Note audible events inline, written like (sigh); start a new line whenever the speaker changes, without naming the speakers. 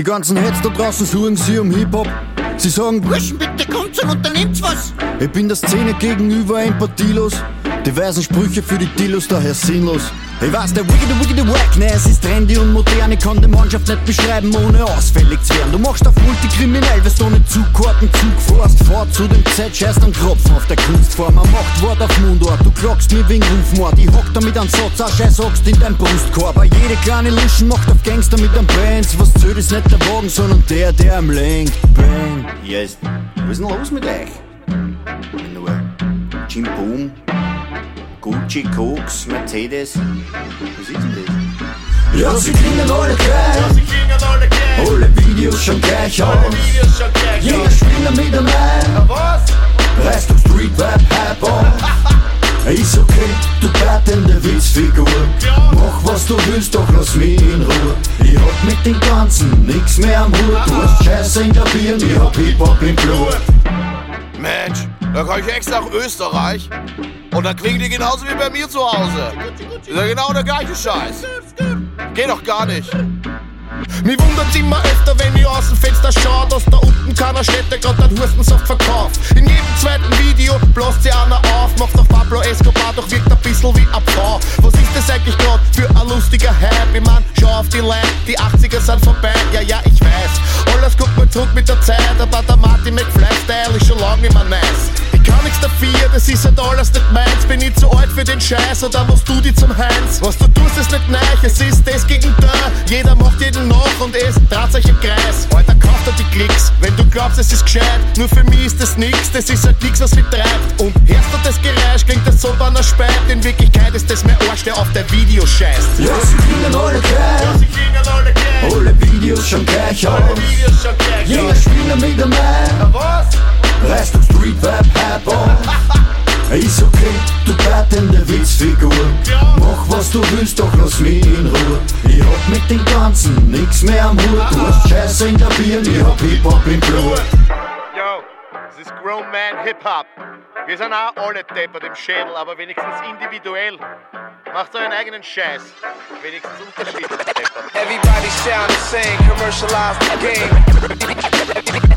Die ganzen Heads da draußen suchen sie um Hip-Hop. Sie sagen,
Burschen, bitte kommt und unternehmt was.
ich bin der Szene gegenüber empathielos. Die weisen Sprüche für die Dillos daher sinnlos. Ich weiß, der wickede, wickede Wackness ist trendy und modern. Ich kann die Mannschaft nicht beschreiben, ohne ausfällig zu werden. Du machst auf multikriminell, du nicht Zugkarten Zug fährst. Fahr zu dem Z, scheißt einen Tropfen auf der Kunstform. Man macht Wort auf Mundort, du klockst mir wegen Rufmord. Ich hock damit einen Satz, auch scheiß Axt in dein Brustkorb. Aber jede kleine Luschen macht auf Gangster mit einem Bands. Was zählt ist nicht der Wagen, sondern der, der am lenkt. Bang. Yes. Was ist denn los mit euch? Nur Jim Boom, Gucci, Koks, Mercedes. Was ist denn das? Ja, sie klingen alle gleich.
Alle
Videos schon gleich aus. Jeder spielt mit ein.
Was?
Reißt auf Street Rap Hype an. (laughs) Ist okay, du bettende Witzfigur. Mach was du willst, doch lass mich in Ruhe. Ich hab mit den Ganzen nix mehr am Hut. Du hast Scheiße in der Birne, ich hab Hip-Hop im Blut.
Mensch, da komm ich extra nach Österreich und dann klingen die genauso wie bei mir zu Hause. Ist ja genau der gleiche Scheiß. Geht doch gar nicht. Mich wundert's immer öfter, wenn ich aus dem Fenster schau, dass da unten keiner Städte grad den Hustensaft verkauft. In jedem zweiten Video bläst sie einer auf, macht auf Pablo Escobar, doch wirkt ein bisschen wie ein Pfau. Was ist das eigentlich grad für ein lustiger Hype? Ich mein, schau auf die Line, die 80er sind vorbei, ja, ja, ich weiß. Alles guckt mal zurück mit der Zeit, aber der Martin McFly-Style ist schon lang immer nice. Dafür, das ist halt alles nicht meins. Bin ich zu alt für den Scheiß oder machst du die zum Heinz? Was du tust, ist nicht neu, es ist das gegen da. Jeder macht jeden nach und es dreht sich im Kreis. Alter, kauft er die Klicks, wenn du glaubst, es ist gescheit. Nur für mich ist das nix, das ist halt nix, was mich treibt. Und hörst du das Geräusch, klingt das so, wenn er speit. In Wirklichkeit ist das mein Arsch, der auf der Video scheißt.
Ja, sie klingen alle gleich.
Sie klingen alle gleich.
Alle Videos schon gleich aus.
Videos schon gleich.
Jeder spielt mit einem ein. Witzfigur. Mach was du willst, doch lass mich in Ruhe. Ich hab mit den Ganzen nix mehr am Hut. Du hast Scheiße in der Birne, ich hab Hip-Hop im Blut.
Yo, das ist Grown Man Hip Hop. Wir sind auch alle deppert im Schädel, aber wenigstens individuell. Macht euren eigenen Scheiß. Wenigstens unterschiedlich deppert.
Everybody sound the same, commercialize the game.